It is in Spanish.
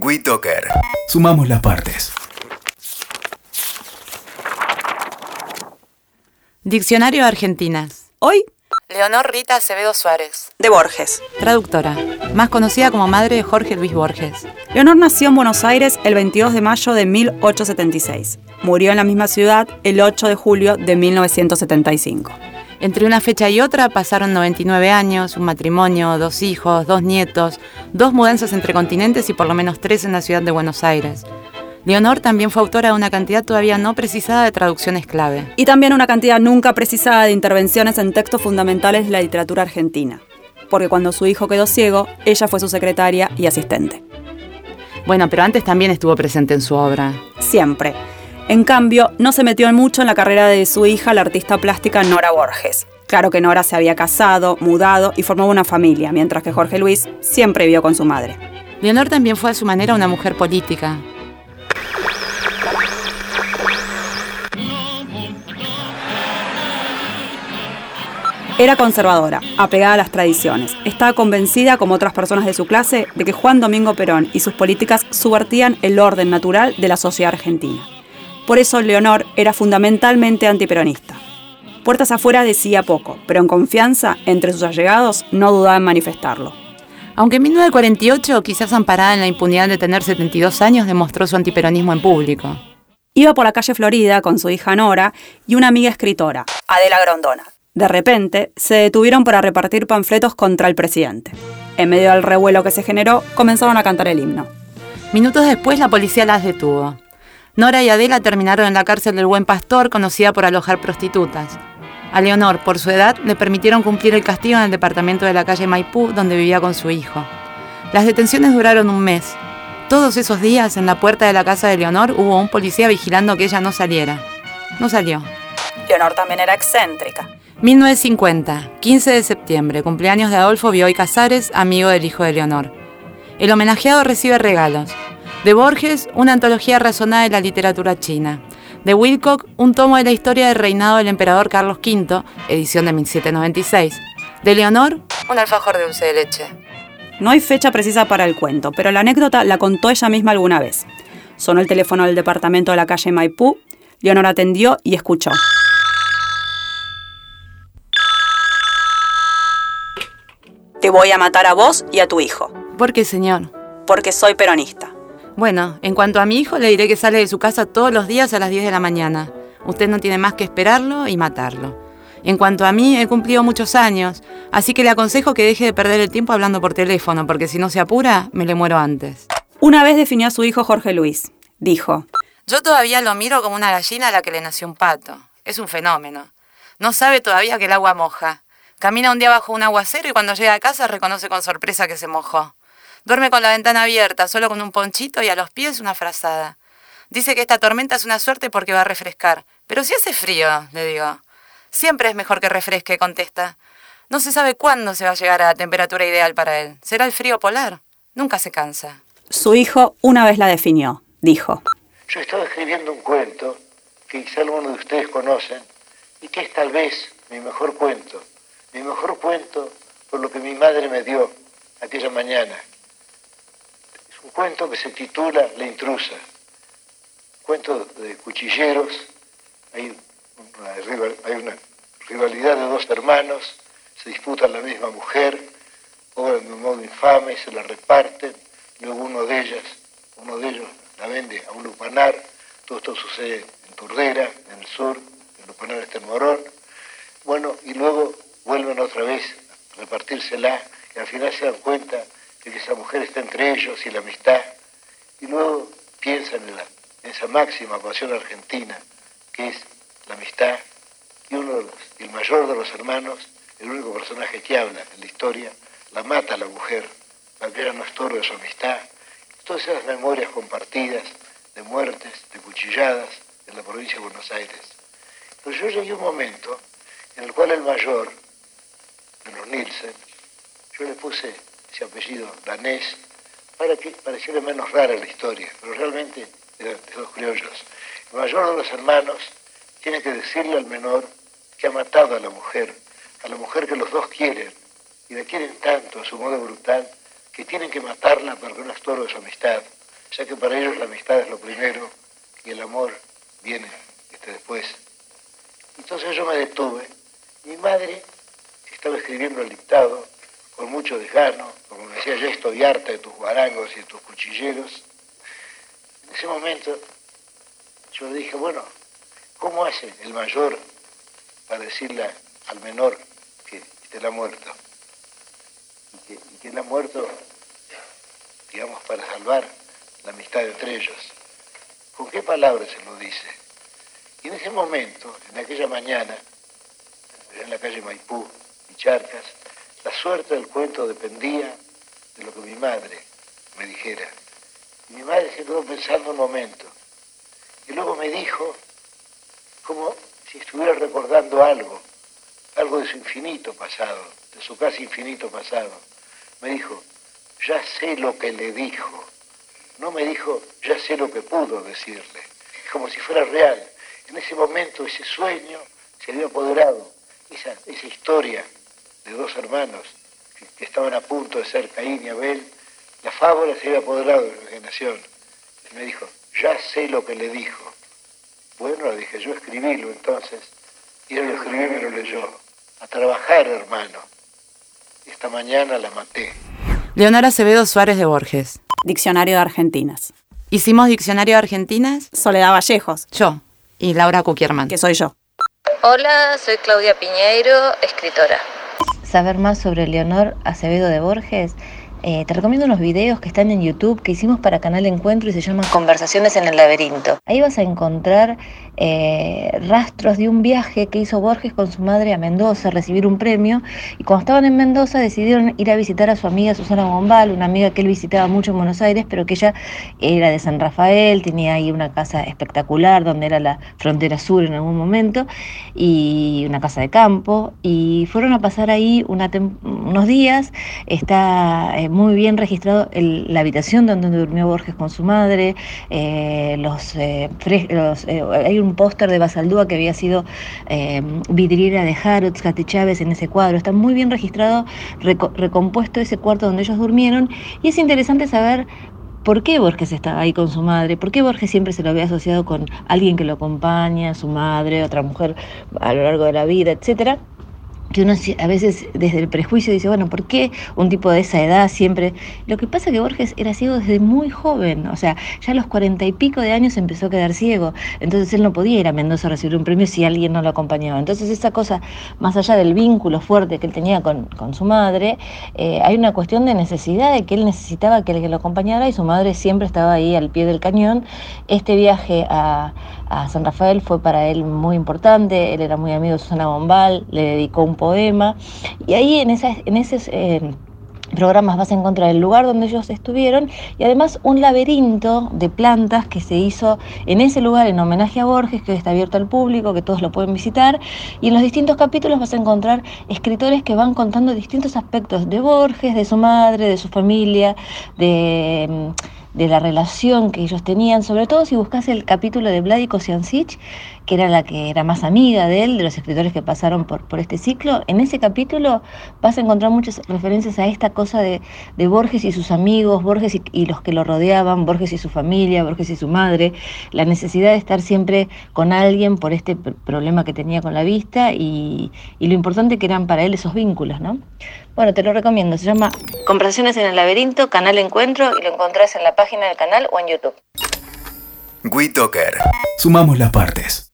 WeToker. Sumamos las partes. Diccionario de Argentinas. Hoy, Leonor Rita Acevedo Suárez. de Borges. Traductora. Más conocida como madre de Jorge Luis Borges. Leonor nació en Buenos Aires el 22 de mayo de 1876. Murió en la misma ciudad el 8 de julio de 1975. Entre una fecha y otra pasaron 99 años, un matrimonio, dos hijos, dos nietos, dos mudanzas entre continentes y por lo menos tres en la ciudad de Buenos Aires. Leonor también fue autora de una cantidad todavía no precisada de traducciones clave. Y también una cantidad nunca precisada de intervenciones en textos fundamentales de la literatura argentina. Porque cuando su hijo quedó ciego, ella fue su secretaria y asistente. Bueno, pero antes también estuvo presente en su obra. Siempre. En cambio, no se metió mucho en la carrera de su hija, la artista plástica Nora Borges. Claro que Nora se había casado, mudado y formó una familia, mientras que Jorge Luis siempre vivió con su madre. Leonor también fue a su manera una mujer política. Era conservadora, apegada a las tradiciones. Estaba convencida, como otras personas de su clase, de que Juan Domingo Perón y sus políticas subvertían el orden natural de la sociedad argentina. Por eso Leonor era fundamentalmente antiperonista. Puertas afuera decía poco, pero en confianza, entre sus allegados, no dudaba en manifestarlo. Aunque en 1948, quizás amparada en la impunidad de tener 72 años, demostró su antiperonismo en público. Iba por la calle Florida con su hija Nora y una amiga escritora, Adela Grondona. De repente, se detuvieron para repartir panfletos contra el presidente. En medio del revuelo que se generó, comenzaron a cantar el himno. Minutos después, la policía las detuvo. Nora y Adela terminaron en la cárcel del Buen Pastor, conocida por alojar prostitutas. A Leonor, por su edad, le permitieron cumplir el castigo en el departamento de la calle Maipú, donde vivía con su hijo. Las detenciones duraron un mes. Todos esos días, en la puerta de la casa de Leonor, hubo un policía vigilando que ella no saliera. No salió. Leonor también era excéntrica. 1950, 15 de septiembre, cumpleaños de Adolfo Bioy Casares, amigo del hijo de Leonor. El homenajeado recibe regalos. De Borges, una antología razonada de la literatura china. De Wilcock, un tomo de la historia del reinado del emperador Carlos V, edición de 1796. De Leonor, un alfajor de dulce de leche. No hay fecha precisa para el cuento, pero la anécdota la contó ella misma alguna vez. Sonó el teléfono del departamento de la calle Maipú, Leonor atendió y escuchó. Te voy a matar a vos y a tu hijo, ¿Por qué, señor? porque soy peronista. Bueno, en cuanto a mi hijo, le diré que sale de su casa todos los días a las 10 de la mañana. Usted no tiene más que esperarlo y matarlo. En cuanto a mí, he cumplido muchos años, así que le aconsejo que deje de perder el tiempo hablando por teléfono, porque si no se apura, me le muero antes. Una vez definió a su hijo Jorge Luis. Dijo, Yo todavía lo miro como una gallina a la que le nació un pato. Es un fenómeno. No sabe todavía que el agua moja. Camina un día bajo un aguacero y cuando llega a casa reconoce con sorpresa que se mojó. Duerme con la ventana abierta, solo con un ponchito y a los pies una frazada. Dice que esta tormenta es una suerte porque va a refrescar. Pero si hace frío, le digo. Siempre es mejor que refresque, contesta. No se sabe cuándo se va a llegar a la temperatura ideal para él. ¿Será el frío polar? Nunca se cansa. su hijo una vez la definió. Dijo, Yo estaba escribiendo un cuento que quizá algunos de ustedes conocen y que es tal vez mi mejor cuento. Mi mejor cuento por lo que mi madre me dio aquella mañana. Un cuento que se titula La intrusa. Cuento de cuchilleros. Hay una, rivalidad de dos hermanos. Se disputan la misma mujer. Obran de un modo infame se la reparten. Luego uno de ellas, uno de ellos la vende a un lupanar. Todo esto sucede en Turdera, en el sur. El lupanar está en Morón. Bueno, y luego vuelven otra vez a repartírsela y al final se dan cuenta de que esa mujer está entre ellos y la amistad. Y luego piensan en, esa máxima pasión argentina que es la amistad. Y uno de los, el mayor de los hermanos, el único personaje que habla en la historia, la mata a la mujer para que ella no estorbe su amistad. Todas esas memorias compartidas de muertes, de cuchilladas en la provincia de Buenos Aires. Pero yo llegué a un momento en el cual el mayor de los Nielsen, yo le puse ese apellido danés para que pareciera menos rara la historia, pero realmente eran de dos criollos. El mayor de los hermanos tiene que decirle al menor que ha matado a la mujer, a la mujer que los dos quieren, y la quieren tanto a su modo brutal, que tienen que matarla para que no estorbe su amistad. ya que para ellos la amistad es lo primero y el amor viene este, después. Entonces yo me detuve. Mi madre estaba escribiendo el dictado con mucho desgano, como decía, ya estoy harta de tus guarangos y de tus cuchilleros. En ese momento yo le dije, bueno, ¿cómo hace el mayor para decirle al menor que él ha muerto? Y que, y que él ha muerto, digamos, para salvar la amistad entre ellos. ¿Con qué palabras se lo dice? Y en ese momento, en aquella mañana, en la calle Maipú y Charcas, la suerte del cuento dependía de lo que mi madre me dijera. Mi madre se quedó pensando un momento. Y luego me dijo, como si estuviera recordando algo, algo de su infinito pasado, de su casi infinito pasado. Me dijo, ya sé lo que le dijo. No me dijo, ya sé lo que pudo decirle. Como si fuera real. En ese momento ese sueño se había apoderado. Esa historia de dos hermanos que, que, estaban a punto de ser Caín y Abel, la fábula se había apoderado de mi imaginación. Y me dijo, ya sé lo que le dijo. Bueno, le dije, yo escribílo entonces. Y él lo escribió y me lo leyó. A trabajar, hermano. Esta mañana la maté. Leonora Acevedo Suárez de Borges. Diccionario de Argentinas. ¿Hicimos diccionario de Argentinas? Soledad Vallejos. Yo. Y Laura Kukierman. Que soy yo. Hola, soy Claudia Piñeiro, escritora. Saber más sobre Leonor Acevedo de Borges eh, te recomiendo unos videos que están en YouTube que hicimos para Canal Encuentro y se llaman Conversaciones en el Laberinto. Ahí vas a encontrar eh, rastros de un viaje que hizo Borges con su madre a Mendoza a recibir un premio y cuando estaban en Mendoza decidieron ir a visitar a su amiga Susana Bombal, una amiga que él visitaba mucho en Buenos Aires, pero que ella era de San Rafael, tenía ahí una casa espectacular donde era la frontera sur en algún momento y una casa de campo y fueron a pasar ahí unos días, está eh, muy bien registrado el, la habitación donde durmió Borges con su madre, eh, los, eh, eh, hay un póster de Basaldúa que había sido vidriera de Harrods, Cati Chávez en ese cuadro, está muy bien registrado, reco recompuesto ese cuarto donde ellos durmieron y es interesante saber ¿Por qué Borges estaba ahí con su madre? ¿Por qué Borges siempre se lo había asociado con alguien que lo acompaña, su madre, otra mujer a lo largo de la vida, etcétera? Que uno a veces desde el prejuicio dice, bueno, ¿por qué un tipo de esa edad siempre? Lo que pasa es que Borges era ciego desde muy joven, o sea, ya a los cuarenta y pico de años empezó a quedar ciego, entonces él no podía ir a Mendoza a recibir un premio si alguien no lo acompañaba. Entonces esa cosa, más allá del vínculo fuerte que él tenía con, con su madre, eh, hay una cuestión de necesidad, de que él necesitaba que alguien lo acompañara y su madre siempre estaba ahí al pie del cañón. Este viaje a, a San Rafael fue para él muy importante, él era muy amigo de Susana Bombal, le dedicó un poema, y ahí en, esa, en esos eh, programas vas a encontrar el lugar donde ellos estuvieron y además un laberinto de plantas que se hizo en ese lugar en homenaje a Borges, que está abierto al público, que todos lo pueden visitar, y en los distintos capítulos vas a encontrar escritores que van contando distintos aspectos de Borges, de su madre, de su familia, de de la relación que ellos tenían, sobre todo si buscas el capítulo de Vladi Kosiancic, que era la que era más amiga de él, de los escritores que pasaron por, por este ciclo, en ese capítulo vas a encontrar muchas referencias a esta cosa de, de Borges y sus amigos, Borges y, y, los que lo rodeaban, Borges y su familia, Borges y su madre, la necesidad de estar siempre con alguien por este problema que tenía con la vista y, y lo importante que eran para él esos vínculos, ¿no? Bueno, te lo recomiendo, se llama Conversaciones en el laberinto, Canal Encuentro y lo encontrás en la página del canal o en YouTube. WeToker. Sumamos las partes.